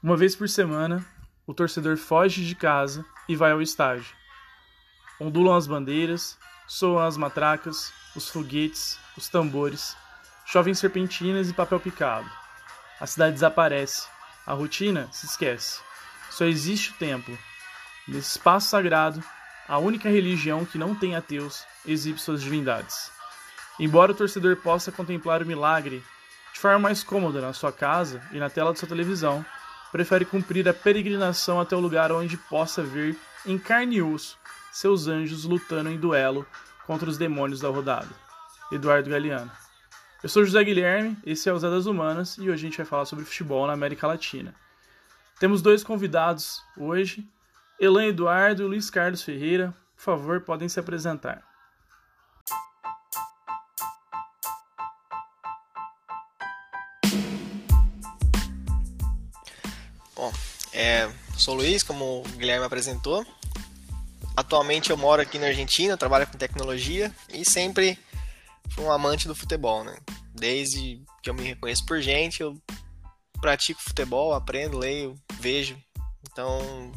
Uma vez por semana, o torcedor foge de casa e vai ao estádio. Ondulam as bandeiras, soam as matracas, os foguetes, os tambores, chovem serpentinas e papel picado. A cidade desaparece, a rotina se esquece. Só existe o templo. Nesse espaço sagrado, a única religião que não tem ateus exibe suas divindades. Embora o torcedor possa contemplar o milagre de forma mais cômoda na sua casa e na tela de sua televisão, prefere cumprir a peregrinação até o lugar onde possa ver em carne e osso seus anjos lutando em duelo contra os demônios da rodada. Eduardo Galeano. Eu sou José Guilherme, esse é o Zé das Humanas e hoje a gente vai falar sobre futebol na América Latina. Temos dois convidados hoje, Elan Eduardo e Luiz Carlos Ferreira. Por favor, podem se apresentar. É, sou o Luiz, como o Guilherme apresentou. Atualmente eu moro aqui na Argentina, trabalho com tecnologia e sempre fui um amante do futebol, né? Desde que eu me reconheço por gente, eu pratico futebol, aprendo, leio, vejo. Então,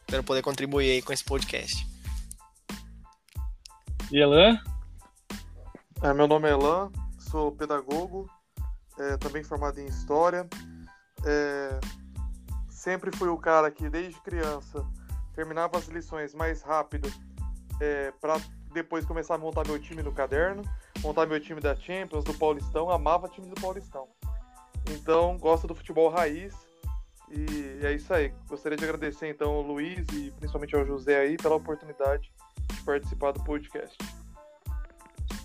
espero poder contribuir aí com esse podcast. E Elan? É, meu nome é Elan, sou pedagogo, é, também formado em História. É, sempre fui o cara que, desde criança, terminava as lições mais rápido é, para depois começar a montar meu time no caderno, montar meu time da Champions, do Paulistão, amava time do Paulistão. Então, gosto do futebol raiz e é isso aí. Gostaria de agradecer então ao Luiz e principalmente ao José aí pela oportunidade de participar do podcast.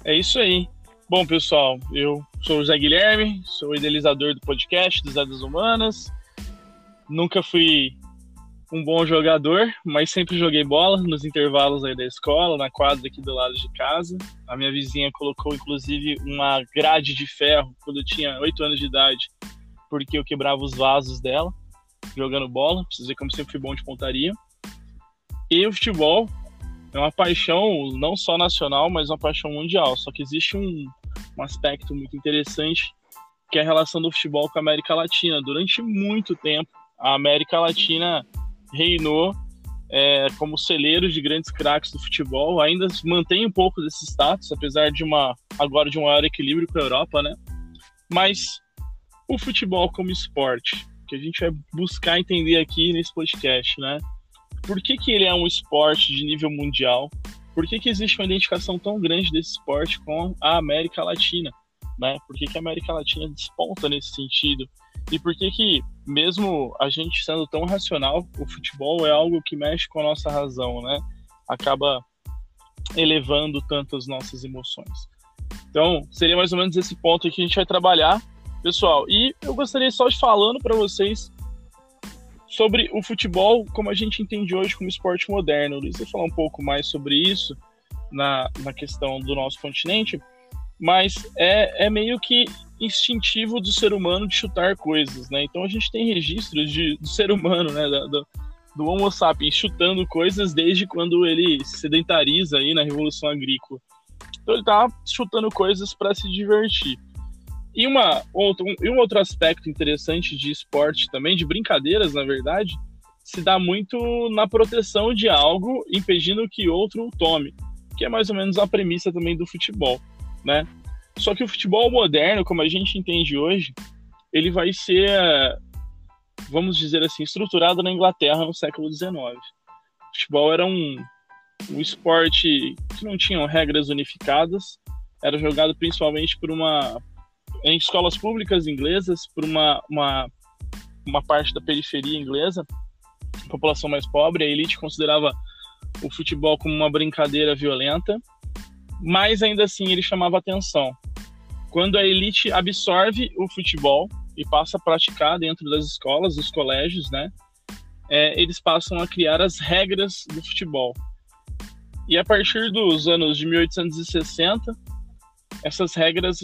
É isso aí. Bom, pessoal, eu sou o Zé Guilherme, sou idealizador do podcast dos Dadas Humanas. Nunca fui um bom jogador, mas sempre joguei bola nos intervalos aí da escola, na quadra aqui do lado de casa. A minha vizinha colocou inclusive uma grade de ferro quando eu tinha 8 anos de idade, porque eu quebrava os vasos dela jogando bola. Preciso dizer como sempre fui bom de pontaria. E o futebol é uma paixão não só nacional, mas uma paixão mundial. Só que existe um, um aspecto muito interessante que é a relação do futebol com a América Latina. Durante muito tempo, a América Latina reinou é, como celeiro de grandes craques do futebol, ainda mantém um pouco desse status, apesar de uma agora de um maior equilíbrio com a Europa, né? Mas o futebol como esporte, que a gente vai buscar entender aqui nesse podcast, né? Por que, que ele é um esporte de nível mundial? Por que, que existe uma identificação tão grande desse esporte com a América Latina? Né? Por que, que a América Latina desponta nesse sentido? E por que que, mesmo a gente sendo tão racional, o futebol é algo que mexe com a nossa razão, né? Acaba elevando tantas nossas emoções. Então, seria mais ou menos esse ponto que a gente vai trabalhar, pessoal. E eu gostaria só de falando para vocês sobre o futebol como a gente entende hoje como esporte moderno. Luiz vai falar um pouco mais sobre isso na, na questão do nosso continente, mas é, é meio que instintivo do ser humano de chutar coisas, né? Então a gente tem registros de, do ser humano, né? Do, do Homo sapiens chutando coisas desde quando ele se sedentariza aí na Revolução Agrícola. Então ele tá chutando coisas para se divertir. E, uma, outro, um, e um outro aspecto interessante de esporte também, de brincadeiras, na verdade, se dá muito na proteção de algo, impedindo que outro o tome, que é mais ou menos a premissa também do futebol, né? Só que o futebol moderno, como a gente entende hoje, ele vai ser, vamos dizer assim, estruturado na Inglaterra no século XIX. O futebol era um, um esporte que não tinha regras unificadas, era jogado principalmente por uma em escolas públicas inglesas, por uma, uma, uma parte da periferia inglesa, população mais pobre, a elite considerava o futebol como uma brincadeira violenta, mas ainda assim ele chamava atenção. Quando a elite absorve o futebol e passa a praticar dentro das escolas, dos colégios, né, é, eles passam a criar as regras do futebol. E a partir dos anos de 1860, essas regras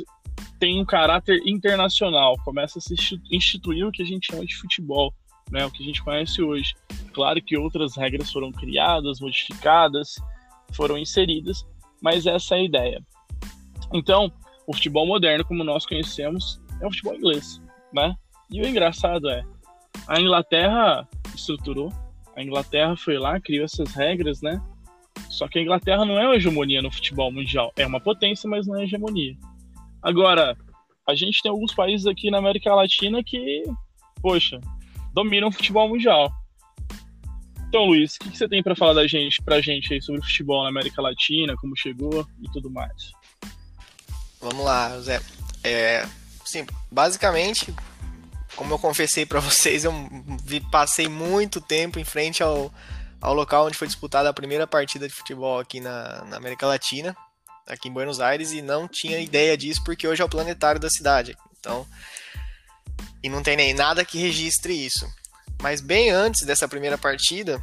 têm um caráter internacional, começa a se instituir o que a gente chama de futebol, né, o que a gente conhece hoje. Claro que outras regras foram criadas, modificadas, foram inseridas, mas essa é a ideia. Então, o futebol moderno, como nós conhecemos, é o futebol inglês, né? E o engraçado é, A Inglaterra estruturou, a Inglaterra foi lá, criou essas regras, né? Só que a Inglaterra não é uma hegemonia no futebol mundial. É uma potência, mas não é hegemonia. Agora, a gente tem alguns países aqui na América Latina que, poxa, dominam o futebol mundial. Então, Luiz, o que, você tem para falar da gente, pra gente aí sobre o futebol na América Latina, como chegou e tudo mais? Vamos lá, Zé. É, sim, basicamente, como eu confessei para vocês, eu passei muito tempo em frente ao, ao local onde foi disputada a primeira partida de futebol aqui na, na América Latina, aqui em Buenos Aires, e não tinha ideia disso porque hoje é o planetário da cidade. Então, e não tem nem nada que registre isso. Mas bem antes dessa primeira partida,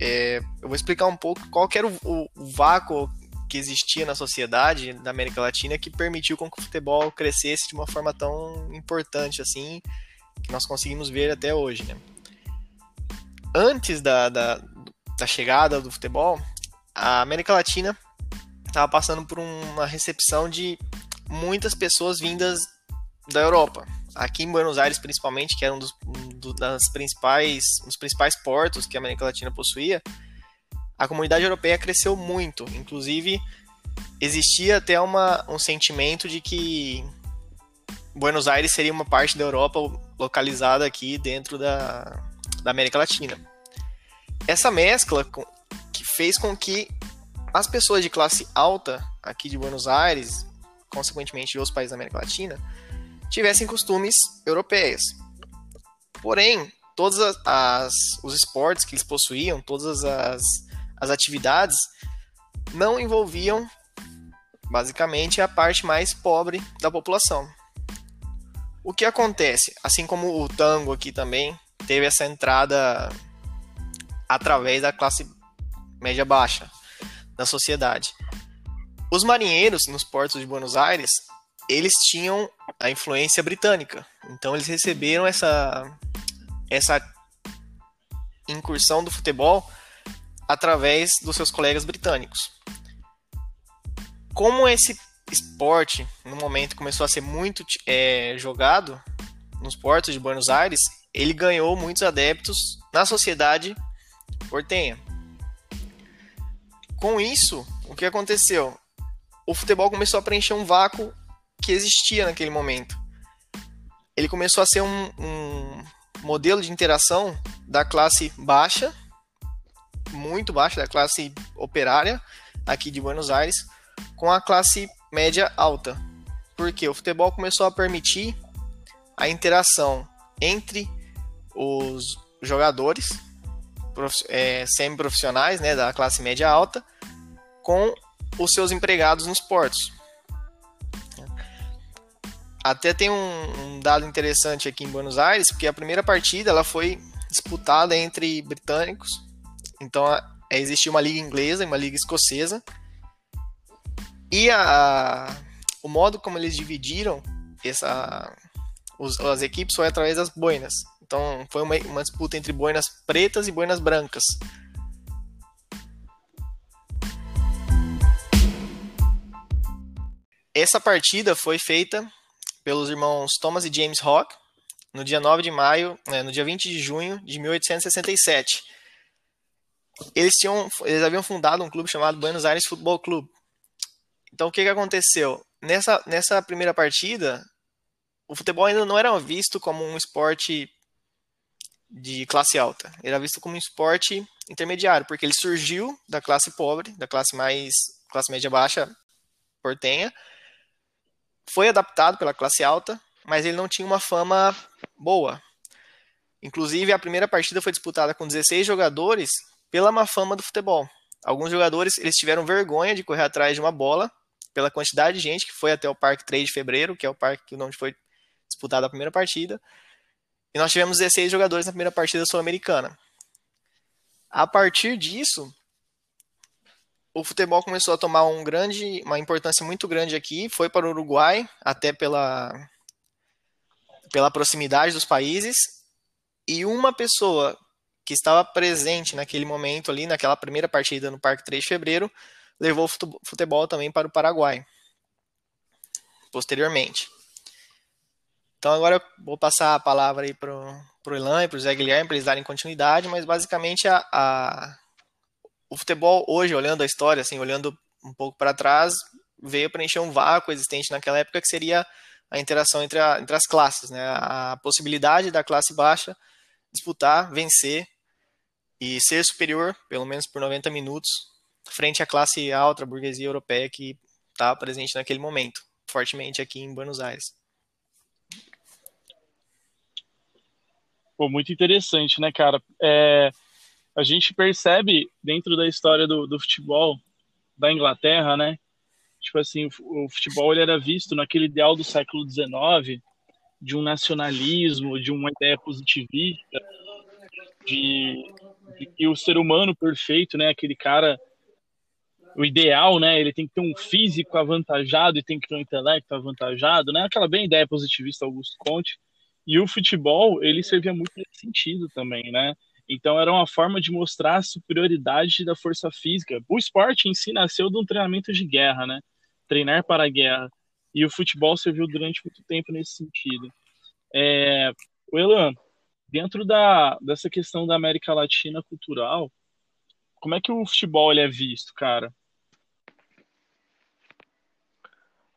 é, eu vou explicar um pouco qual era o, o, o, vácuo que existia na sociedade da América Latina que permitiu com que o futebol crescesse de uma forma tão importante assim, que nós conseguimos ver até hoje. Né? Antes da, da, da chegada do futebol, a América Latina estava passando por uma recepção de muitas pessoas vindas da Europa, aqui em Buenos Aires principalmente, que era um dos, um das principais, um dos principais portos que a América Latina possuía, a comunidade europeia cresceu muito. Inclusive, existia até uma, um sentimento de que Buenos Aires seria uma parte da Europa localizada aqui dentro da, da América Latina. Essa mescla que fez com que as pessoas de classe alta aqui de Buenos Aires, consequentemente de outros países da América Latina, tivessem costumes europeias. Porém, todos as, os esportes que eles possuíam, todas as, as atividades, não envolviam basicamente a parte mais pobre da população. O que acontece? Assim como o tango aqui também teve essa entrada através da classe média baixa da sociedade. Os marinheiros nos portos de Buenos Aires eles tinham a influência britânica. Então eles receberam essa essa incursão do futebol através dos seus colegas britânicos. Como esse esporte, no momento, começou a ser muito é, jogado nos portos de Buenos Aires, ele ganhou muitos adeptos na sociedade portenha. Com isso, o que aconteceu? O futebol começou a preencher um vácuo que existia naquele momento. Ele começou a ser um, um modelo de interação da classe baixa, muito baixa, da classe operária aqui de Buenos Aires, com a classe média alta. Porque o futebol começou a permitir a interação entre os jogadores é, semi-profissionais né, da classe média alta com os seus empregados nos portos. Até tem um, um, dado interessante aqui em Buenos Aires, porque a primeira partida ela foi disputada entre britânicos. Então é, existia uma liga inglesa e uma liga escocesa. E a, o modo como eles dividiram essa, os, as equipes foi através das boinas. Então foi uma, uma disputa entre boinas pretas e boinas brancas. Essa partida foi feita pelos irmãos Thomas e James Rock, no dia 9 de maio, né, no dia 20 de junho de 1867. Eles, tinham, eles haviam fundado um clube chamado Buenos Aires Futebol Clube. Então, o que, que aconteceu? Nessa, nessa primeira partida, o futebol ainda não era visto como um esporte de classe alta. Era visto como um esporte intermediário, porque ele surgiu da classe pobre, da classe mais classe média baixa portenha, foi adaptado pela classe alta, mas ele não tinha uma fama boa. Inclusive, a primeira partida foi disputada com 16 jogadores pela má fama do futebol. Alguns jogadores eles tiveram vergonha de correr atrás de uma bola pela quantidade de gente que foi até o Parque 3 de Fevereiro, que é o parque onde foi disputada a primeira partida. E nós tivemos 16 jogadores na primeira partida sul-americana. A partir disso, o futebol começou a tomar um grande, uma importância muito grande aqui, foi para o Uruguai, até pela, pela proximidade dos países, e uma pessoa que estava presente naquele momento ali, naquela primeira partida no Parque 3 de Fevereiro, levou o futebol também para o Paraguai, posteriormente. Então agora eu vou passar a palavra aí para pro Elan e pro Zé Guilherme para eles darem continuidade, mas basicamente a, a, o futebol hoje, olhando a história, assim, olhando um pouco para trás, veio preencher um vácuo existente naquela época que seria a interação entre, a, entre as classes, né? A possibilidade da classe baixa disputar, vencer e ser superior, pelo menos por 90 minutos, frente à classe alta, burguesia europeia que estava presente naquele momento, fortemente aqui em Buenos Aires. Pô, muito interessante, né, cara? É, a gente percebe dentro da história do, do futebol da Inglaterra, né? Tipo assim, o futebol ele era visto naquele ideal do século XIX de um nacionalismo, de uma ideia positivista, de, de que o ser humano perfeito, né, aquele cara, o ideal, né, ele tem que ter um físico avantajado e tem que ter um intelecto avantajado, né, aquela bem ideia positivista Augusto Conte. E o futebol, ele servia muito nesse sentido também, né? Então era uma forma de mostrar a superioridade da força física. O esporte em si nasceu de um treinamento de guerra, né? Treinar para a guerra. E o futebol serviu durante muito tempo nesse sentido. É, o Elan, dentro da, dessa questão da América Latina cultural, como é que o futebol ele é visto, cara?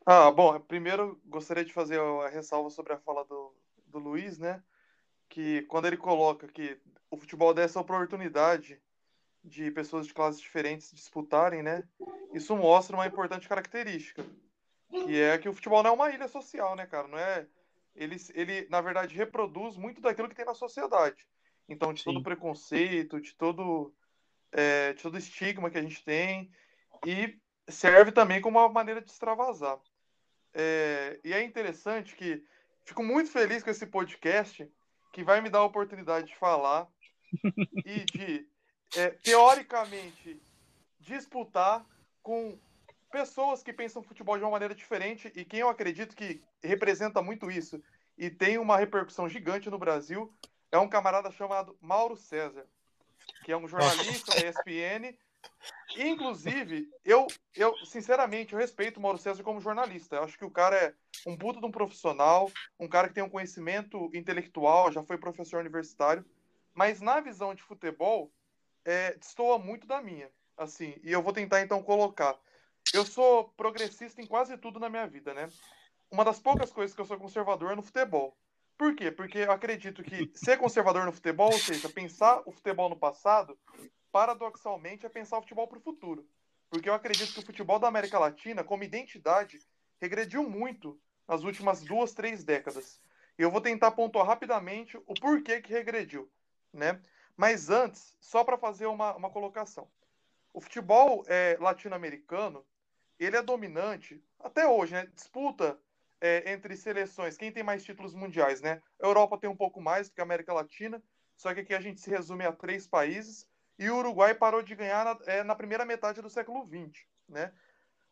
Ah, bom, primeiro gostaria de fazer a ressalva sobre a fala do, do Luiz, né? Que quando ele coloca que o futebol dá essa oportunidade de pessoas de classes diferentes disputarem, né? Isso mostra uma importante característica, que é que o futebol não é uma ilha social, né, cara? Não é ele, ele na verdade reproduz muito daquilo que tem na sociedade. Então, de Sim. todo preconceito, de todo é, de todo estigma que a gente tem e serve também como uma maneira de extravasar. É, e é interessante que fico muito feliz com esse podcast que vai me dar a oportunidade de falar e de, é, teoricamente, disputar com pessoas que pensam futebol de uma maneira diferente e quem eu acredito que representa muito isso e tem uma repercussão gigante no Brasil é um camarada chamado Mauro César, que é um jornalista da ESPN. Inclusive, eu, eu sinceramente eu respeito o Mauro César como jornalista. Eu acho que o cara é um puto de um profissional, um cara que tem um conhecimento intelectual, já foi professor universitário mas na visão de futebol, é, destoa muito da minha. Assim, e eu vou tentar então colocar. Eu sou progressista em quase tudo na minha vida, né? Uma das poucas coisas que eu sou conservador é no futebol. Por quê? Porque eu acredito que ser conservador no futebol, ou seja, pensar o futebol no passado, paradoxalmente é pensar o futebol para o futuro. Porque eu acredito que o futebol da América Latina, como identidade, regrediu muito nas últimas duas, três décadas. E eu vou tentar pontuar rapidamente o porquê que regrediu né? Mas antes, só para fazer uma, uma colocação. O futebol é, latino-americano, ele é dominante até hoje, né? Disputa é, entre seleções, quem tem mais títulos mundiais, né? A Europa tem um pouco mais do que a América Latina, só que aqui a gente se resume a três países, e o Uruguai parou de ganhar na, é, na primeira metade do século XX, né?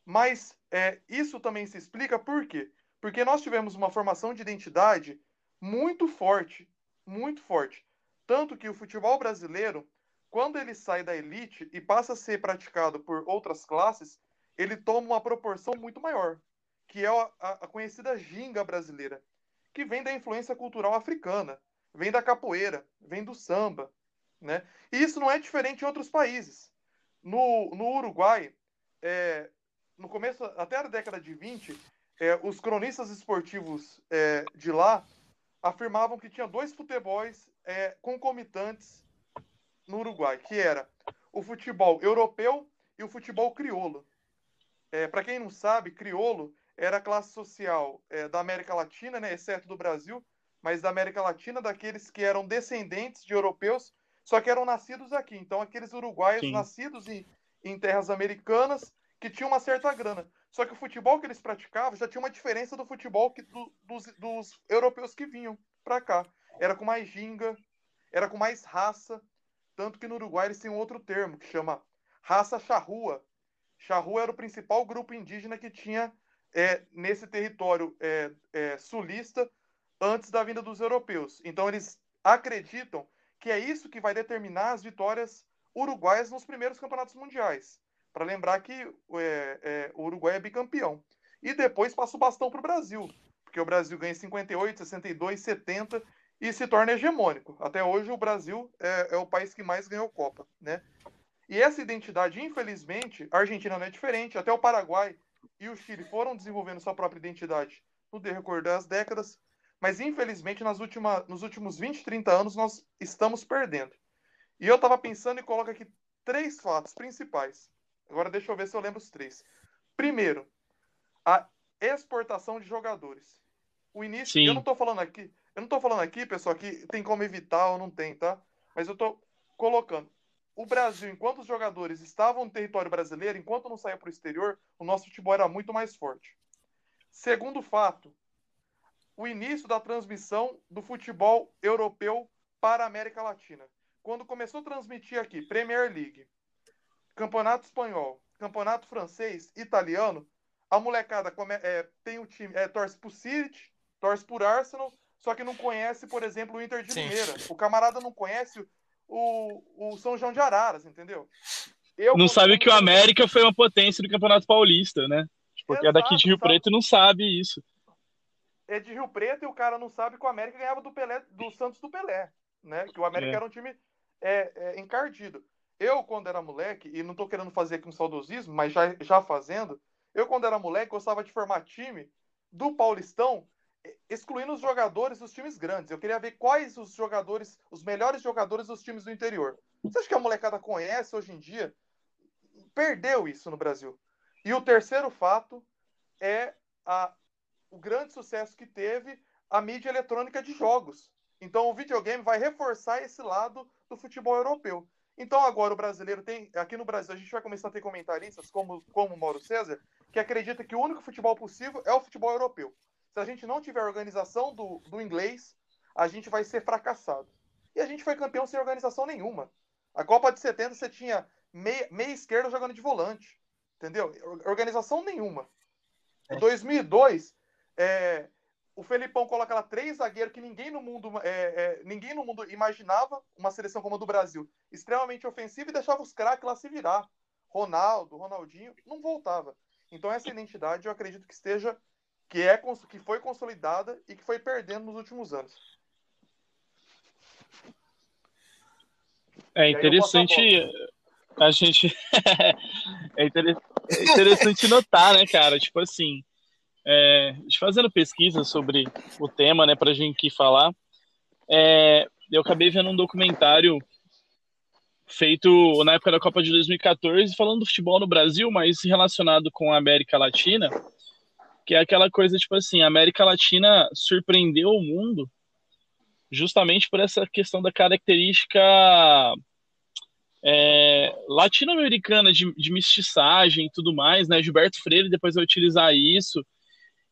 Mas é, isso também se explica por quê? Porque nós tivemos uma formação de identidade muito forte, muito forte. Tanto que o futebol brasileiro, quando ele sai da elite e passa a ser praticado por outras classes, ele toma uma proporção muito maior, que é a, a conhecida ginga brasileira, que vem da influência cultural africana, vem da capoeira, vem do samba. Né? E isso não é diferente em outros países. No, no Uruguai, é, no começo, até a década de 20, é, os cronistas esportivos é, de lá afirmavam que tinha dois futebols é, concomitantes no Uruguai, que era o futebol europeu e o futebol crioulo. É, Para quem não sabe, crioulo era a classe social é, da América Latina, né, exceto do Brasil, mas da América Latina, daqueles que eram descendentes de europeus, só que eram nascidos aqui. Então, aqueles uruguaios Sim. nascidos em, em terras americanas que tinham uma certa grana. Só que o futebol que eles praticavam já tinha uma diferença do futebol que, do, dos, dos europeus que vinham para cá era com mais ginga, era com mais raça. Tanto que no Uruguai eles têm um outro termo que chama raça charrua. Charrua era o principal grupo indígena que tinha é, nesse território é, é, sulista antes da vinda dos europeus. Então eles acreditam que é isso que vai determinar as vitórias uruguaias nos primeiros campeonatos mundiais. Para lembrar que é, é, o Uruguai é bicampeão. E depois passa o bastão para o Brasil, porque o Brasil ganha 58, 62, 70 e se torna hegemônico. Até hoje o Brasil é, é o país que mais ganhou Copa, né? E essa identidade, infelizmente, a Argentina não é diferente. Até o Paraguai e o Chile foram desenvolvendo sua própria identidade no decorrer das décadas. Mas, infelizmente, nas última, nos últimos 20, 30 anos, nós estamos perdendo. E eu estava pensando e coloco aqui três fatos principais. Agora, deixa eu ver se eu lembro os três. Primeiro, a exportação de jogadores. O início, Sim. eu não estou falando aqui, eu não estou falando aqui, pessoal, que tem como evitar ou não tem, tá? Mas eu estou colocando. O Brasil, enquanto os jogadores estavam no território brasileiro, enquanto não saía para o exterior, o nosso futebol era muito mais forte. Segundo fato, o início da transmissão do futebol europeu para a América Latina. Quando começou a transmitir aqui Premier League, Campeonato Espanhol, Campeonato Francês, Italiano, a molecada come, é, tem o time, é, torce pro City, torce por Arsenal, só que não conhece, por exemplo, o Inter de Sim. Limeira. O camarada não conhece o, o São João de Araras, entendeu? Eu, não sabe que o América foi uma potência do Campeonato Paulista, né? Porque Exato, é daqui de Rio sabe? Preto e não sabe isso. É de Rio Preto e o cara não sabe que o América ganhava do Pelé, do Santos do Pelé, né? Que o América é. era um time é, é, encardido. Eu, quando era moleque, e não tô querendo fazer aqui um saudosismo, mas já, já fazendo, eu, quando era moleque, gostava de formar time do Paulistão, excluindo os jogadores dos times grandes. Eu queria ver quais os jogadores, os melhores jogadores dos times do interior. Você acha que a molecada conhece hoje em dia? Perdeu isso no Brasil. E o terceiro fato é a, o grande sucesso que teve a mídia eletrônica de jogos. Então o videogame vai reforçar esse lado do futebol europeu. Então agora o brasileiro tem, aqui no Brasil a gente vai começar a ter comentaristas como como o Mauro César, que acredita que o único futebol possível é o futebol europeu. Se a gente não tiver organização do, do inglês, a gente vai ser fracassado. E a gente foi campeão sem organização nenhuma. A Copa de 70 você tinha meia, meia esquerda jogando de volante. Entendeu? Organização nenhuma. Em 2002, é, o Felipão coloca lá três zagueiros que ninguém no mundo é, é, ninguém no mundo imaginava uma seleção como a do Brasil, extremamente ofensiva e deixava os craques lá se virar. Ronaldo, Ronaldinho, não voltava. Então essa identidade eu acredito que esteja que é que foi consolidada e que foi perdendo nos últimos anos. É interessante a, a gente é, é interessante notar, né, cara? Tipo assim, é, fazendo pesquisa sobre o tema, né, pra gente falar, é, eu acabei vendo um documentário feito na época da Copa de 2014, falando do futebol no Brasil, mas relacionado com a América Latina, que é aquela coisa, tipo assim, a América Latina surpreendeu o mundo justamente por essa questão da característica é, latino-americana de, de mestiçagem e tudo mais, né? Gilberto Freire depois vai utilizar isso.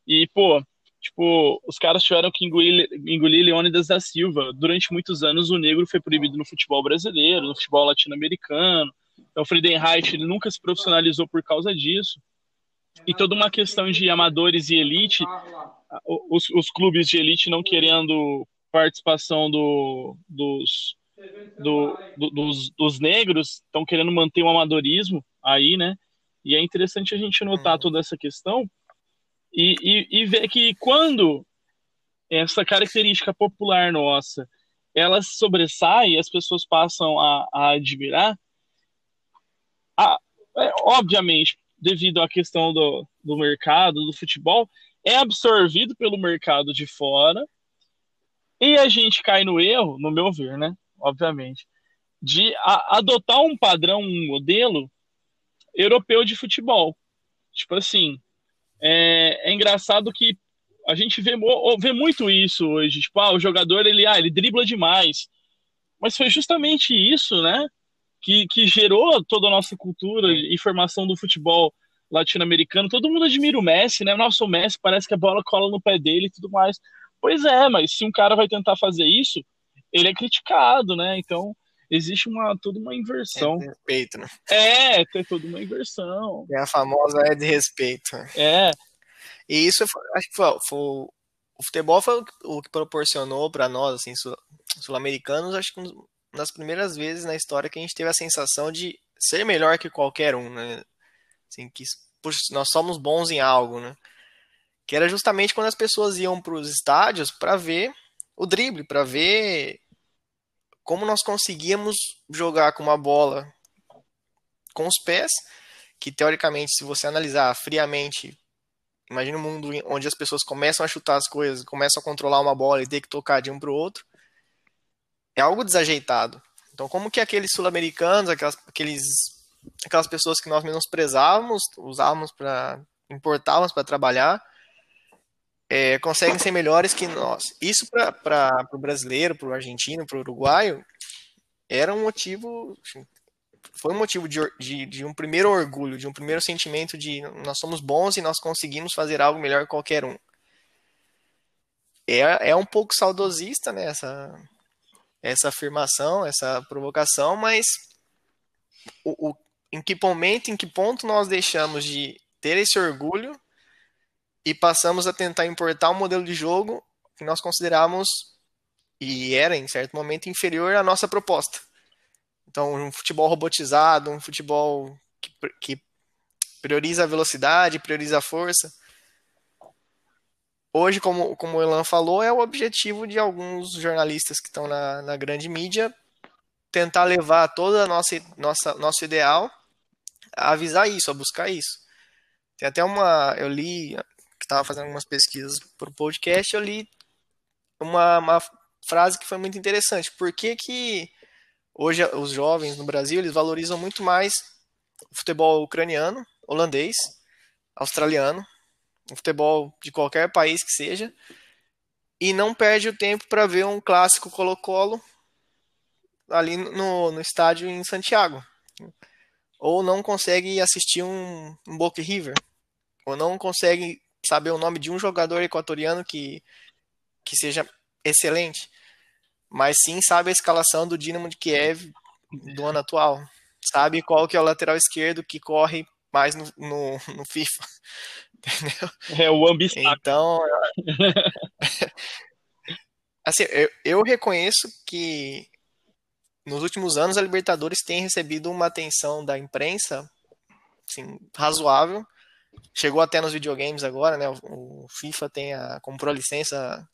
E, pô, tipo, os caras tiveram que engolir, engolir Leônidas da Silva. Durante muitos anos, o negro foi proibido no futebol brasileiro, no futebol latino-americano. Então, o Friedenreich ele nunca se profissionalizou por causa disso e toda uma questão de amadores e elite, os, os clubes de elite não querendo participação do, dos, do, do, dos, dos negros, estão querendo manter o amadorismo aí, né? E é interessante a gente notar toda essa questão e, e, e ver que quando essa característica popular nossa ela sobressai e as pessoas passam a, a admirar, a, é, obviamente, devido à questão do, do mercado, do futebol, é absorvido pelo mercado de fora e a gente cai no erro, no meu ver, né? Obviamente, de a, adotar um padrão, um modelo europeu de futebol. Tipo assim, é, é engraçado que a gente vê, vê muito isso hoje. Tipo, ah, o jogador ele, ah, ele dribla demais. Mas foi justamente isso, né? Que, que gerou toda a nossa cultura e formação do futebol latino-americano. Todo mundo admira o Messi, né? Nossa, o Messi parece que a bola cola no pé dele e tudo mais. Pois é, mas se um cara vai tentar fazer isso, ele é criticado, né? Então, existe uma toda uma inversão. É de respeito, né? É, tem toda uma inversão. É a famosa é de respeito. É. E isso, acho que foi, foi o futebol foi o que proporcionou para nós, assim, sul-americanos, acho que das primeiras vezes na história que a gente teve a sensação de ser melhor que qualquer um, né? Assim, que puxa, nós somos bons em algo, né? Que era justamente quando as pessoas iam para os estádios para ver o drible, para ver como nós conseguíamos jogar com uma bola com os pés, que teoricamente, se você analisar friamente, imagina um mundo onde as pessoas começam a chutar as coisas, começam a controlar uma bola e ter que tocar de um para o outro, é algo desajeitado. Então, como que aqueles sul-americanos, aquelas, aqueles, aquelas pessoas que nós menosprezávamos, usávamos para importávamos para trabalhar, é, conseguem ser melhores que nós. Isso para o brasileiro, para o argentino, para o uruguaio, era um motivo, foi um motivo de, de, de, um primeiro orgulho, de um primeiro sentimento de nós somos bons e nós conseguimos fazer algo melhor que qualquer um. É, é um pouco saudosista, né, essa, essa afirmação, essa provocação, mas o, o, em que momento, em que ponto nós deixamos de ter esse orgulho e passamos a tentar importar um modelo de jogo que nós consideramos e era em certo momento inferior à nossa proposta. Então, um futebol robotizado, um futebol que, que prioriza a velocidade, prioriza a força. Hoje, como, como o Elan falou, é o objetivo de alguns jornalistas que estão na, na grande mídia tentar levar toda a nossa, nossa nosso ideal a avisar isso, a buscar isso. Tem até uma. Eu li, que estava fazendo algumas pesquisas para o podcast, eu li uma, uma frase que foi muito interessante. Por que, que hoje os jovens no Brasil eles valorizam muito mais o futebol ucraniano, holandês, australiano, o futebol de qualquer país que seja, e não perde o tempo para ver um clássico Colo-Colo ali no, no estádio em Santiago. Ou não consegue assistir um, um Boca River. Ou não consegue saber o nome de um jogador equatoriano que, que seja excelente. Mas sim sabe a escalação do Dinamo de Kiev do ano atual. Sabe qual que é o lateral esquerdo que corre mais no, no, no FIFA. Entendeu? É o ambissaco. Então, assim, eu, eu reconheço que nos últimos anos a Libertadores tem recebido uma atenção da imprensa assim, razoável. Chegou até nos videogames agora, né? O, FIFA tem a, comprou a licença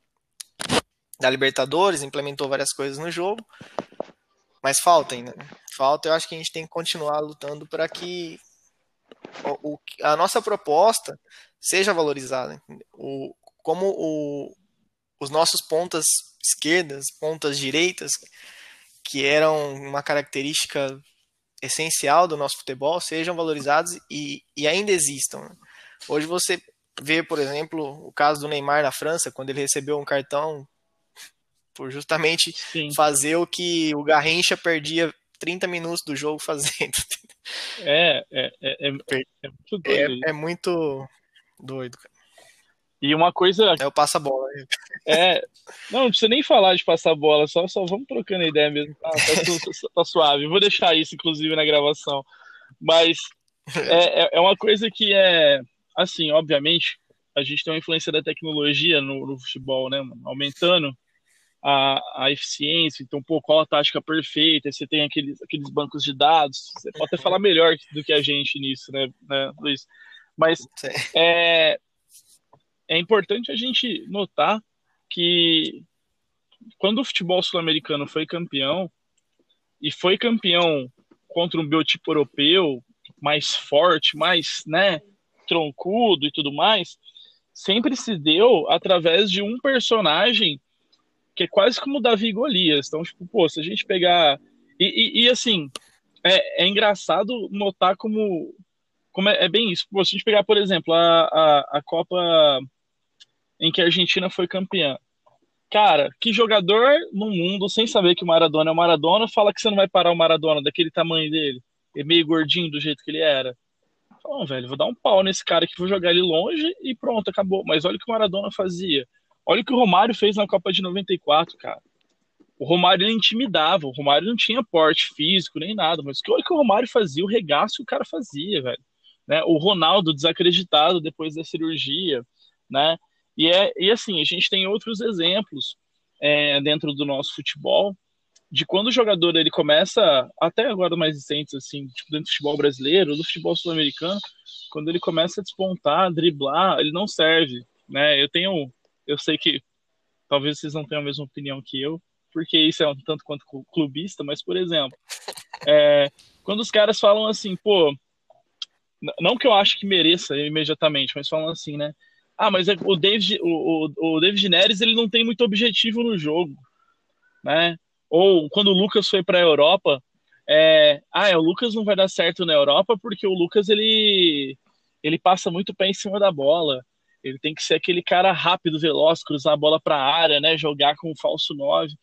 da Libertadores, implementou várias coisas no jogo. Mas falta ainda. Né? Falta, eu acho que a gente tem que continuar lutando para que o, a nossa proposta seja valorizada. O, como o, os nossos pontas esquerdas, pontas direitas, que eram uma característica essencial do nosso futebol, sejam valorizados e, e ainda existam. Né? Hoje você vê, por exemplo, o caso do Neymar na França, quando ele recebeu um cartão por justamente Sim. fazer o que o Garrincha perdia 30 minutos do jogo fazendo. É, é, é, é, é muito doido. É, é muito doido, cara. E uma coisa. É o passa-bola. É. Não, não precisa nem falar de passar bola, só, só vamos trocando ideia mesmo. Tá, tá, tá suave. vou deixar isso, inclusive, na gravação. Mas é, é, é uma coisa que é. Assim, obviamente, a gente tem uma influência da tecnologia no, no futebol, né? Aumentando a, a eficiência, então, pô, qual a tática perfeita, você tem aqueles, aqueles bancos de dados, você pode até falar melhor do que a gente nisso, né, né Luiz? Mas é, é importante a gente notar que quando o futebol sul-americano foi campeão, e foi campeão contra um biotipo europeu mais forte, mais, né, troncudo e tudo mais, sempre se deu através de um personagem que é quase como Davi e Golias. Então, tipo, pô, se a gente pegar. E, e, e assim, é, é, engraçado notar como, como é, é, bem isso. Pô, se a gente pegar, por exemplo, a, a, a Copa em que a Argentina foi campeã. Cara, que jogador no mundo, sem saber que o Maradona é o Maradona, fala que você não vai parar o Maradona daquele tamanho dele, é meio gordinho do jeito que ele era. Não, velho, vou dar um pau nesse cara que vou jogar ele longe e pronto, acabou. Mas olha o que o Maradona fazia. Olha o que o Romário fez na Copa de 94, cara. O Romário ele intimidava, o Romário não tinha porte físico nem nada, mas olha o que o Romário fazia, o regaço que o cara fazia, velho. Né? O Ronaldo desacreditado depois da cirurgia, né? E, é, e assim, a gente tem outros exemplos é, dentro do nosso futebol, de quando o jogador ele começa, até agora mais recentes, assim, tipo, dentro do futebol brasileiro, do futebol sul-americano, quando ele começa a despontar, driblar, ele não serve, né? Eu tenho eu sei que talvez vocês não tenham a mesma opinião que eu, porque isso é um tanto quanto clubista, mas, por exemplo, é, quando os caras falam assim, pô, não que eu acho que mereça imediatamente, mas falam assim, né? Ah, mas é, o David, o, o, o David Neres ele não tem muito objetivo no jogo, né? Ou quando o Lucas foi para a Europa, é, ah, é, o Lucas não vai dar certo na Europa porque o Lucas ele ele passa muito pé em cima da bola. Ele tem que ser aquele cara rápido, veloz, cruzar a bola para a área, né? Jogar com o falso 9.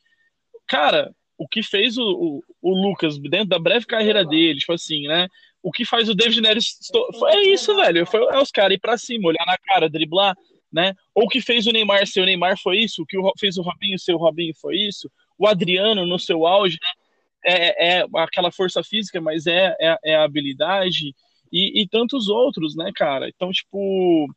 Cara, o que fez o, o, o, Lucas dentro da breve carreira dele, tipo assim, né? O que faz o David Neres é isso, velho. Foi é os caras ir para cima, olhar na cara, driblar, né? Ou o que fez o Neymar ser o Neymar foi isso, o que fez o Robinho ser o Robinho foi isso, o Adriano no seu auge, né? É, é aquela força física, mas é, é, é a habilidade e, e tantos outros, né, cara? Então, tipo,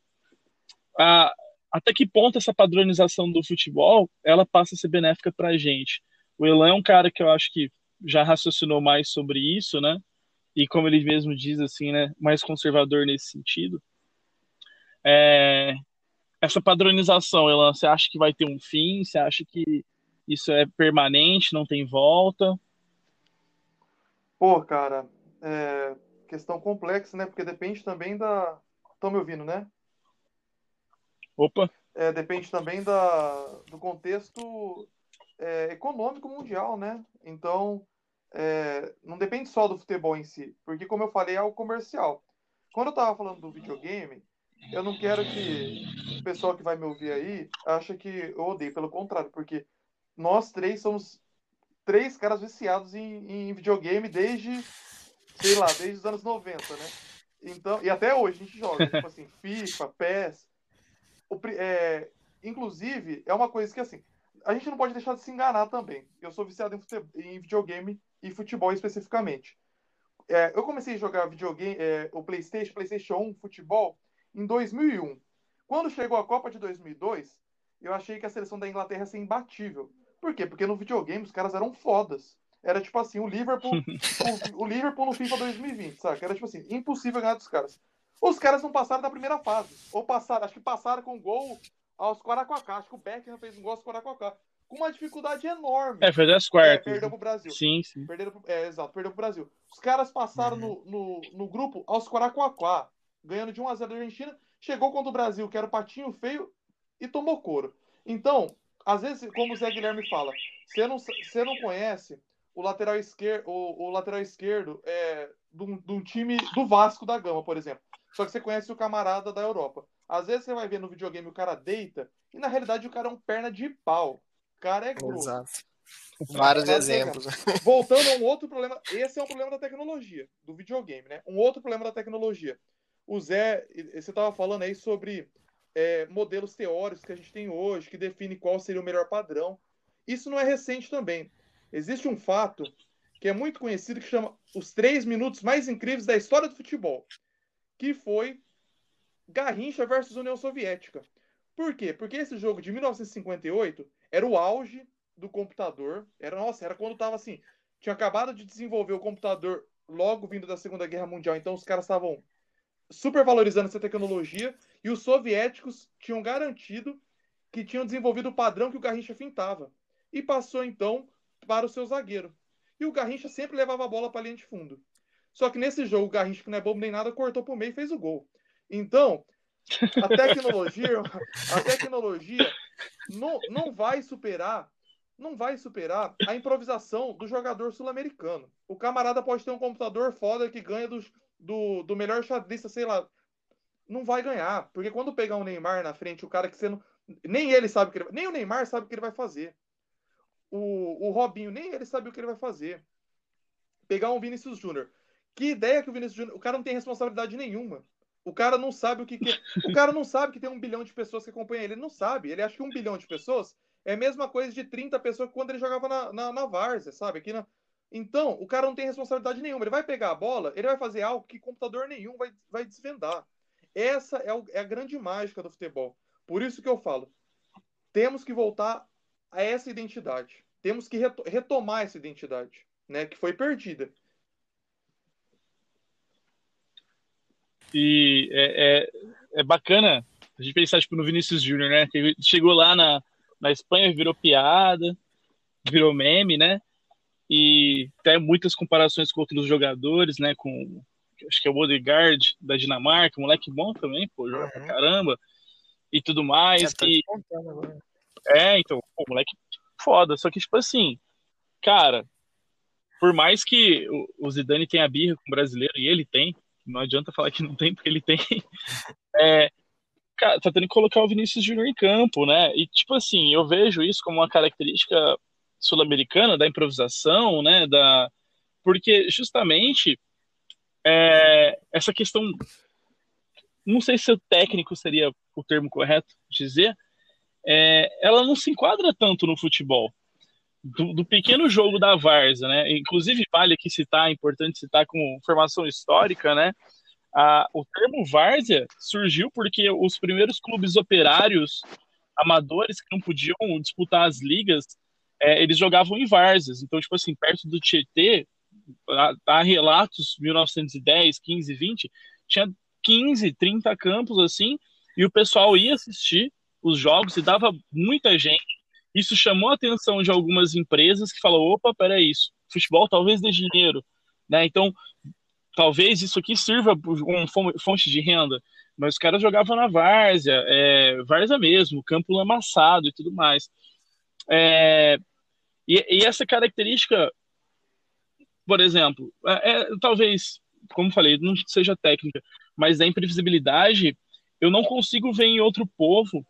a, até que ponto essa padronização do futebol ela passa a ser benéfica para a gente? O Elan é um cara que eu acho que já raciocinou mais sobre isso, né? E como ele mesmo diz, assim, né? Mais conservador nesse sentido. É... Essa padronização, Elan, você acha que vai ter um fim? Você acha que isso é permanente, não tem volta? Pô, cara, é questão complexa, né? Porque depende também da. Estão me ouvindo, né? Opa! É, depende também da, do contexto é, econômico mundial, né? Então, é, não depende só do futebol em si, porque, como eu falei, é o comercial. Quando eu tava falando do videogame, eu não quero que o pessoal que vai me ouvir aí ache que eu odeio, pelo contrário, porque nós três somos três caras viciados em, em videogame desde, sei lá, desde os anos 90, né? Então, e até hoje a gente joga, tipo assim, FIFA, PES, o, é, inclusive, é uma coisa que, assim, a gente não pode deixar de se enganar também. Eu sou viciado em, futebol, em videogame e futebol especificamente. É, eu comecei a jogar videogame, é, o PlayStation, PlayStation 1, futebol, em 2001. Quando chegou a Copa de 2002, eu achei que a seleção da Inglaterra ia ser imbatível. Por quê? Porque no videogame os caras eram fodas. Era tipo assim, o Liverpool, o, o, Liverpool no FIFA 2020, sabe? Era tipo assim, impossível ganhar dos caras. Os caras não passaram da primeira fase. Ou passaram, acho que passaram com gol aos Quaraquacá. Acho que o Beckham fez um gol aos Quaraquacá. Com uma dificuldade enorme. É, foi das quartas. É, perdeu pro Brasil. Sim, sim. Perderam pro, é, exato, perdeu pro Brasil. Os caras passaram uhum. no, no, no, grupo aos Quaraquacá, ganhando de 1x0 da Argentina. Chegou contra o Brasil, que era o patinho feio, e tomou couro. Então, às vezes, como o Zé Guilherme fala, você não, você não conhece o lateral esquerdo, o, o lateral esquerdo é, de um time do Vasco da Gama, por exemplo. Só que você conhece o camarada da Europa. Às vezes você vai ver no videogame o cara deita e na realidade o cara é um perna de pau. O cara é grosso. Exato. Vários exemplos. Voltando a um outro problema, esse é um problema da tecnologia, do videogame, né? Um outro problema da tecnologia. O Zé, você estava falando aí sobre é, modelos teóricos que a gente tem hoje, que define qual seria o melhor padrão. Isso não é recente também. Existe um fato que é muito conhecido que chama os três minutos mais incríveis da história do futebol que foi Garrincha versus União Soviética. Por quê? Porque esse jogo de 1958 era o auge do computador. Era, nossa, era quando tava assim. Tinha acabado de desenvolver o computador logo vindo da Segunda Guerra Mundial. Então os caras estavam super valorizando essa tecnologia. E os soviéticos tinham garantido que tinham desenvolvido o padrão que o Garrincha fintava. E passou então para o seu zagueiro. E o Garrincha sempre levava a bola para a linha de fundo. Só que nesse jogo, o Garrincha, que não é bobo nem nada, cortou pro meio e fez o gol. Então, a tecnologia, a tecnologia não, não vai superar não vai superar a improvisação do jogador sul-americano. O camarada pode ter um computador foda que ganha do, do, do melhor xadrista, sei lá. Não vai ganhar. Porque quando pegar um Neymar na frente, o cara que você não. Nem ele sabe o que ele, Nem o Neymar sabe o que ele vai fazer. O, o Robinho, nem ele sabe o que ele vai fazer. Pegar um Vinícius Júnior. Que ideia que o Vinícius Júnior. O cara não tem responsabilidade nenhuma. O cara não sabe o que, que... O cara não sabe que tem um bilhão de pessoas que acompanham ele. Ele não sabe. Ele acha que um bilhão de pessoas é a mesma coisa de 30 pessoas quando ele jogava na, na, na Várzea, sabe? Aqui na... Então, o cara não tem responsabilidade nenhuma. Ele vai pegar a bola, ele vai fazer algo que computador nenhum vai, vai desvendar. Essa é, o, é a grande mágica do futebol. Por isso que eu falo. Temos que voltar a essa identidade. Temos que retomar essa identidade, né? Que foi perdida. E é, é, é, bacana a gente pensar tipo, no Vinícius Júnior, né? Que chegou lá na, na Espanha virou piada, virou meme, né? E tem muitas comparações com outros jogadores, né? Com acho que é o Odegaard da Dinamarca, moleque bom também, pô, joga uhum. pra caramba e tudo mais. É, tá e... é então, pô, moleque foda. Só que, tipo assim, cara, por mais que o Zidane tenha birra com o brasileiro, e ele tem, não adianta falar que não tem, porque ele tem, é, cara, tá tendo que colocar o Vinícius Júnior em campo, né? E, tipo assim, eu vejo isso como uma característica sul-americana da improvisação, né? Da... Porque, justamente, é, essa questão. Não sei se o técnico seria o termo correto dizer, é, ela não se enquadra tanto no futebol. Do, do, pequeno jogo da Varsa, né? Inclusive vale aqui citar, é importante citar com formação histórica, né? A, o termo várzea surgiu porque os primeiros clubes operários amadores que não podiam disputar as ligas, é, eles jogavam em várzeas. Então, tipo assim, perto do Tietê, há, relatos, 1910, 15, 20, tinha 15, 30 campos assim, e o pessoal ia assistir os jogos e dava muita gente. Isso chamou a atenção de algumas empresas que falou: opa, peraí, isso, futebol talvez dê dinheiro, né? Então, talvez isso aqui sirva como fonte de renda. Mas os caras jogavam na várzea, é, várzea mesmo, campo lamaçado e tudo mais. É, e, e, essa característica, por exemplo, é, é, talvez, como falei, não seja técnica, mas da imprevisibilidade, eu não consigo ver em outro povo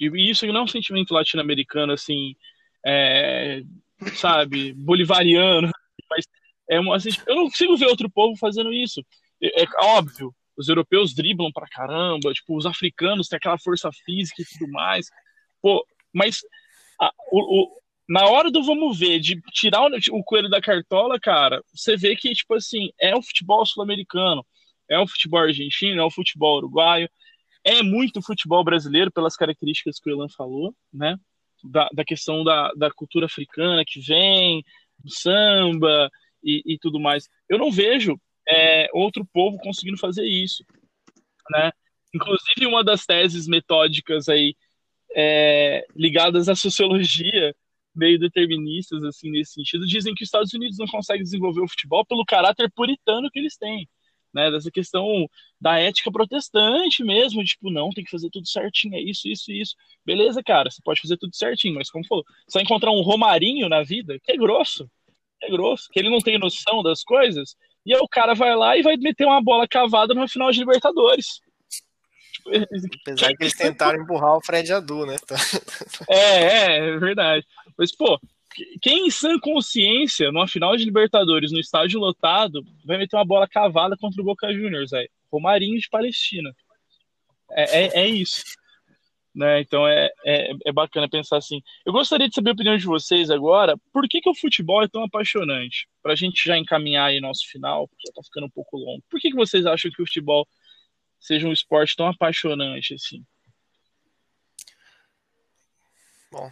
e isso não é um sentimento latino-americano, assim, é, sabe, bolivariano, mas é uma, assim, eu não consigo ver outro povo fazendo isso. É, é, óbvio, os europeus driblam pra caramba, tipo, os africanos têm aquela força física e tudo mais. Pô, mas a, o, o, na hora do vamos ver, de tirar o, o coelho da cartola, cara, você vê que, tipo assim, é o futebol sul-americano, é o futebol argentino, é o futebol uruguaio, é muito futebol brasileiro pelas características que o Elan falou, né? Da, da questão da, da cultura africana que vem, do samba e, e tudo mais. Eu não vejo é, outro povo conseguindo fazer isso, né? Inclusive, uma das teses metódicas aí é, ligadas à sociologia, meio deterministas, assim, nesse sentido, dizem que os Estados Unidos não conseguem desenvolver o futebol pelo caráter puritano que eles têm né? Dessa questão da ética protestante mesmo, tipo, não, tem que fazer tudo certinho, é isso, isso, isso. Beleza, cara, você pode fazer tudo certinho, mas como falou, vai encontrar um Romarinho na vida, que é grosso, é grosso, que ele não tem noção das coisas, e aí o cara vai lá e vai meter uma bola cavada no final de Libertadores. Apesar que eles tentaram empurrar o Fred Adu, né? é, é, é verdade. Mas, pô, quem em sã consciência, numa final de Libertadores, no estádio lotado, vai meter uma bola cavada contra o Boca Juniors, aí? Romarinho de Palestina. É, é, é isso. Né? Então é, é, é, bacana pensar assim. Eu gostaria de saber a opinião de vocês agora. Por que, que o futebol é tão apaixonante? Para a gente já encaminhar aí nosso final, porque já está ficando um pouco longo. Por que, que vocês acham que o futebol seja um esporte tão apaixonante assim? Bom,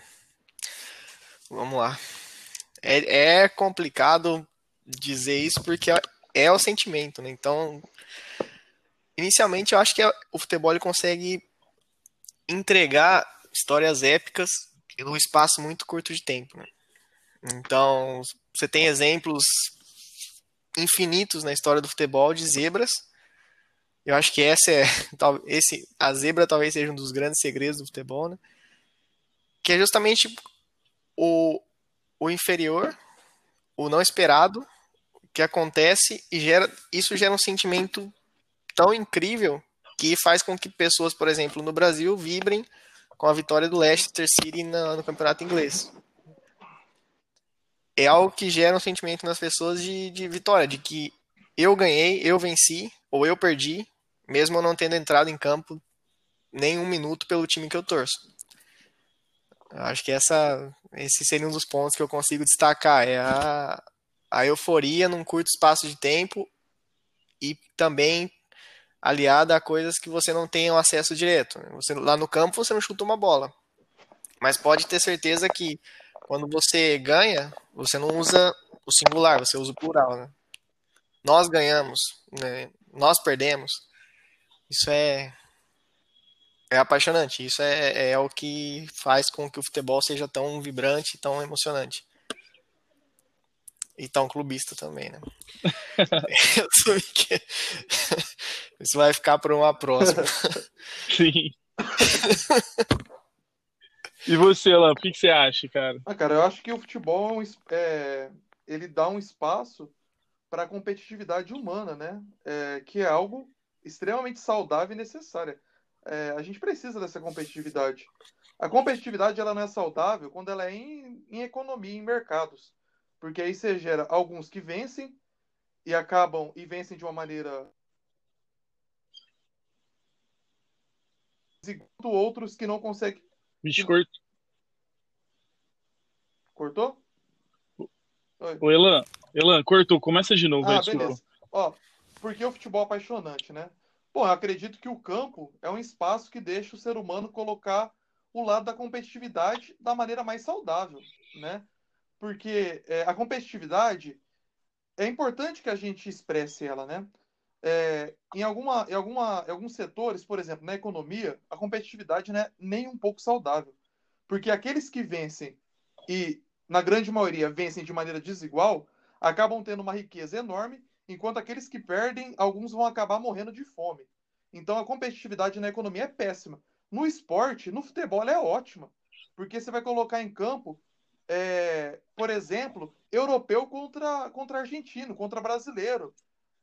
Vamos lá. É, é complicado dizer isso porque é, é o sentimento, né? Então, inicialmente eu acho que é, o futebol consegue entregar histórias épicas em um espaço muito curto de tempo. Né? Então, você tem exemplos infinitos na história do futebol de zebras. Eu acho que essa é, esse, a zebra talvez seja um dos grandes segredos do futebol, né? Que é justamente o, o inferior, o não esperado, que acontece e gera, isso gera um sentimento tão incrível que faz com que pessoas, por exemplo, no Brasil, vibrem com a vitória do Leicester City no, no campeonato inglês. É algo que gera um sentimento nas pessoas de, de vitória, de que eu ganhei, eu venci, ou eu perdi, mesmo eu não tendo entrado em campo nem um minuto pelo time que eu torço. Acho que essa, esse seria um dos pontos que eu consigo destacar. É a, a euforia num curto espaço de tempo e também aliada a coisas que você não tem acesso direto. Você, lá no campo você não chuta uma bola. Mas pode ter certeza que quando você ganha, você não usa o singular, você usa o plural. Né? Nós ganhamos, né? nós perdemos. Isso é É apaixonante. Isso é, é o que faz com que o futebol seja tão vibrante, tão emocionante. E tão clubista também, né? que... Isso vai ficar para uma próxima. Sim. e você, Alan, o que, que, você acha, cara? Ah, cara, eu acho que o futebol é, ele dá um espaço para a competitividade humana, né? É, que é algo extremamente saudável e necessária. É, a gente precisa dessa competitividade. A competitividade ela não é saudável quando ela é em, em economia, em mercados. Porque aí você gera alguns que vencem e acabam e vencem de uma maneira enquanto outros que não conseguem. Bicho que... Cortou? Oi. O Elan, Elan, cortou, começa de novo. Ah, aí, beleza. Ó, porque o futebol é apaixonante, né? Eu acredito que o campo é um espaço que deixa o ser humano colocar o lado da competitividade da maneira mais saudável, né? Porque é, a competitividade é importante que a gente expresse ela, né? É, em, alguma, em, alguma, em alguns setores, por exemplo, na economia, a competitividade não é nem um pouco saudável. Porque aqueles que vencem e, na grande maioria, vencem de maneira desigual, acabam tendo uma riqueza enorme, enquanto aqueles que perdem, alguns vão acabar morrendo de fome. Então a competitividade na economia é péssima. No esporte, no futebol, ela é ótima. Porque você vai colocar em campo, é, por exemplo, europeu contra, contra argentino, contra brasileiro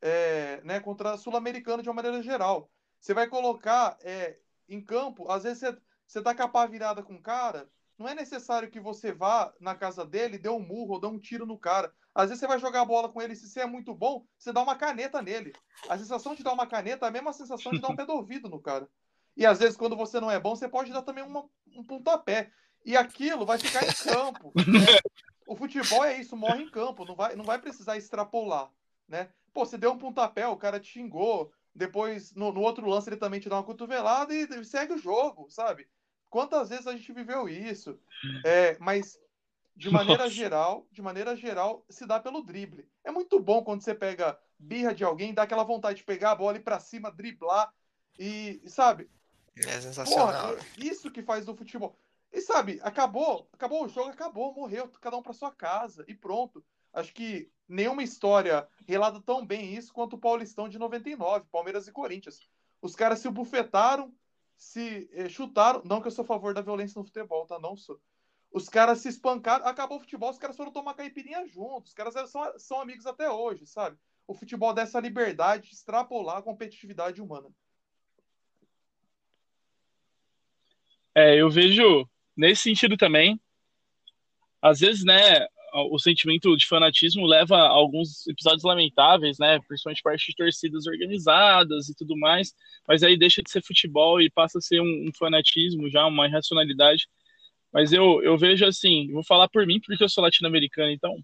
é, né, contra sul-americano de uma maneira geral. Você vai colocar é, em campo, às vezes você, você tá com a pá virada com o cara, não é necessário que você vá na casa dele, dê um murro ou dê um tiro no cara. Às vezes você vai jogar bola com ele, se você é muito bom, você dá uma caneta nele. A sensação de dar uma caneta é a mesma sensação de dar um pé do ouvido no cara. E às vezes, quando você não é bom, você pode dar também uma, um pontapé. E aquilo vai ficar em campo. Né? O futebol é isso, morre em campo, não vai, não vai precisar extrapolar. Né? Pô, você deu um pontapé, o cara te xingou. Depois, no, no, outro lance, ele também te dá uma cotovelada e segue o jogo, sabe? Quantas vezes a gente viveu isso? É, mas, de maneira Nossa. geral, de maneira geral, se dá pelo drible. É muito bom quando você pega birra de alguém, dá aquela vontade de pegar a bola e pra cima, driblar. E, sabe? É sensacional. Porra, é isso que faz do futebol. E sabe, acabou, acabou o jogo, acabou, morreu, cada um para sua casa e pronto. Acho que nenhuma história relata tão bem isso quanto o Paulistão de 99, Palmeiras e Corinthians. Os caras se bufetaram, se eh, chutaram. Não que eu sou a favor da violência no futebol, tá? Não sou. Os caras se espancaram, acabou o futebol, os caras foram tomar caipirinha juntos. Os caras são, são amigos até hoje, sabe? O futebol dessa liberdade de extrapolar a competitividade humana. É, eu vejo nesse sentido também. Às vezes, né, o sentimento de fanatismo leva a alguns episódios lamentáveis, né? Principalmente parte de torcidas organizadas e tudo mais, mas aí deixa de ser futebol e passa a ser um, um fanatismo já, uma irracionalidade. Mas eu, eu vejo assim, vou falar por mim porque eu sou latino-americano, então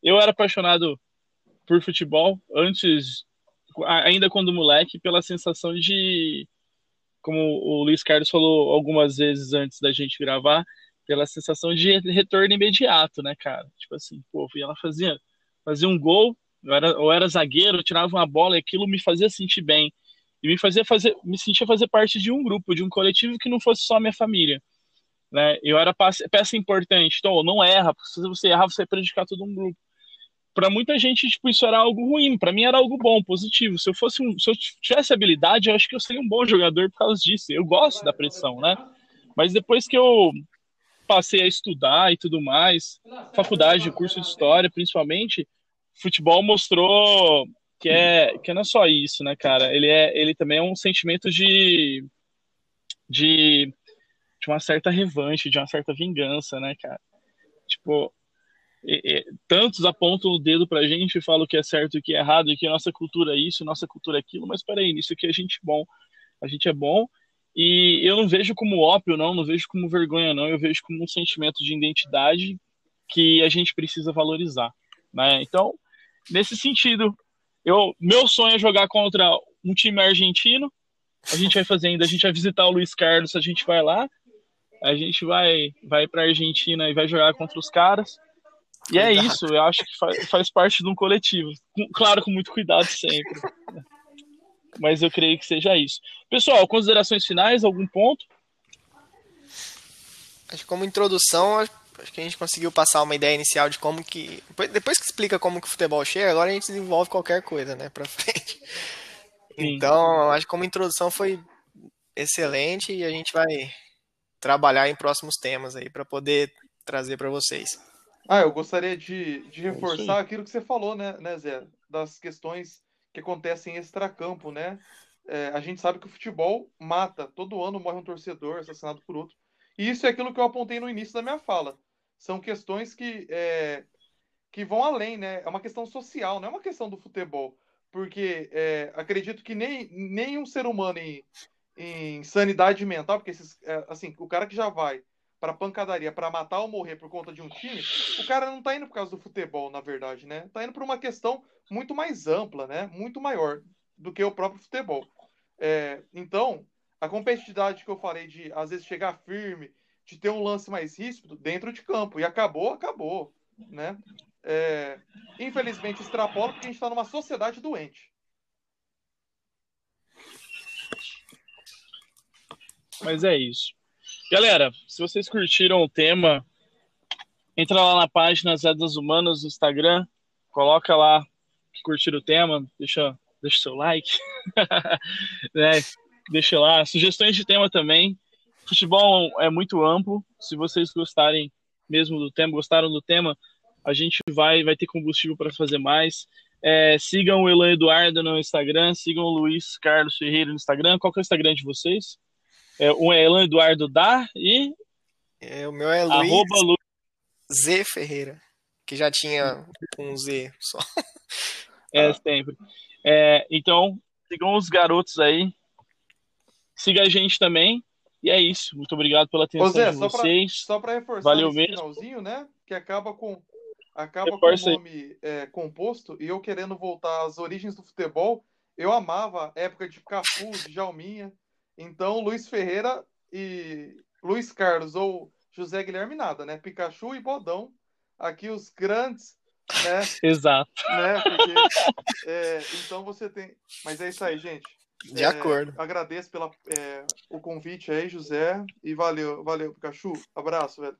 eu era apaixonado por futebol antes, ainda quando moleque, pela sensação de, como o Luiz Carlos falou algumas vezes antes da gente gravar, pela sensação de retorno imediato, né, cara? Tipo assim, pô, ela fazia, fazia um gol, eu era, eu era zagueiro, eu tirava uma bola e aquilo me fazia sentir bem. E me fazia fazer, me sentia fazer parte de um grupo, de um coletivo que não fosse só minha família. Né? Eu era peça, importante, então não erra, se você errar, você vai prejudicar todo um grupo. Para muita gente, tipo, isso era algo ruim, para mim era algo bom, positivo. Se eu fosse um, se eu tivesse habilidade, eu acho que eu seria um bom jogador por causa disso. Eu gosto da pressão, né? Mas depois que eu passei a estudar e tudo mais, faculdade, curso de história, principalmente, futebol mostrou que é que não é só isso, né, cara? Ele é ele também é um sentimento de de, de uma certa revanche, de uma certa vingança, né, cara? Tipo, e, e, tantos apontam o dedo pra gente e falam que é certo e que é errado, e que nossa cultura é isso, nossa cultura é aquilo, mas peraí, nisso aqui a gente é bom, a gente é bom e eu não vejo como ópio, não, não vejo como vergonha, não, eu vejo como um sentimento de identidade que a gente precisa valorizar. Né? Então, nesse sentido, eu, meu sonho é jogar contra um time argentino. A gente vai fazer ainda, a gente vai visitar o Luiz Carlos, a gente vai lá, a gente vai vai para a Argentina e vai jogar contra os caras. E é isso, eu acho que faz, faz parte de um coletivo. Claro, com muito cuidado sempre. mas eu creio que seja isso. Pessoal, considerações finais, algum ponto? Acho que como introdução, acho que a gente conseguiu passar uma ideia inicial de como que. Depois que explica como que o futebol chega, agora a gente desenvolve qualquer coisa, né, pra frente. Sim. Então, acho que como introdução foi excelente e a gente vai trabalhar em próximos temas aí para poder trazer para vocês. Ah, eu gostaria de, de é reforçar aquilo que você falou, né, né, Zé? Das questões que acontecem extracampo, né? É, a gente sabe que o futebol mata. Todo ano morre um torcedor assassinado por outro. E isso é aquilo que eu apontei no início da minha fala. São questões que, é, que vão além, né? É uma questão social, não é uma questão do futebol. Porque é, acredito que nem, nenhum ser humano em, em sanidade mental, porque esses, é, assim, o cara que já vai para pancadaria para matar ou morrer por conta de um time, o cara não tá indo por causa do futebol, na verdade, né? Tá indo por uma questão muito mais ampla, né? Muito maior do que o próprio futebol. É, então, a competitividade que eu falei de às vezes chegar firme, de ter um lance mais ríspido dentro de campo. E acabou, acabou. Né? É, infelizmente extrapola porque a gente está numa sociedade doente. Mas é isso. Galera, se vocês curtiram o tema, entra lá na página Zé das Humanas no Instagram, coloca lá que curtiram o tema, deixa, deixa seu like, né? deixa lá. Sugestões de tema também. Futebol é muito amplo. Se vocês gostarem mesmo do tema, gostaram do tema, a gente vai, vai ter combustível para fazer mais. É, sigam o Elan Eduardo no Instagram, sigam o Luiz Carlos Ferreira no Instagram. Qual que é o Instagram de vocês? É, um é Elan Eduardo da e. É, o meu é Luiz Arroba Lu... Z Ferreira, que já tinha um Z só. É, sempre. É, então, sigam os garotos aí, Siga a gente também. E é isso. Muito obrigado pela atenção Zé, de vocês. Só para reforçar Valeu esse mesmo. finalzinho, né? Que acaba com acaba com o nome é, composto e eu querendo voltar às origens do futebol. Eu amava a época de Cafu, de Jalminha. Então, Luiz Ferreira e Luiz Carlos ou José Guilherme nada, né? Pikachu e Bodão. Aqui os grandes, né? Exato. Né? Porque, é, então você tem. Mas é isso aí, gente. De é, acordo. Agradeço pela, é, o convite aí, José. E valeu, valeu, Pikachu. Abraço, velho.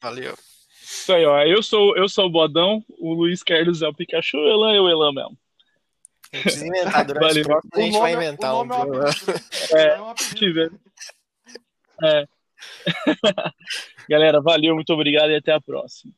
Valeu. Isso aí, ó. Eu sou, eu sou o Bodão, o Luiz Carlos é o Pikachu, o Elan é o Elan mesmo. Não precisa inventar, durante valeu. o a gente vai é- inventar um. É, é, um apelido. é. Galera, valeu, muito obrigado e até a próxima.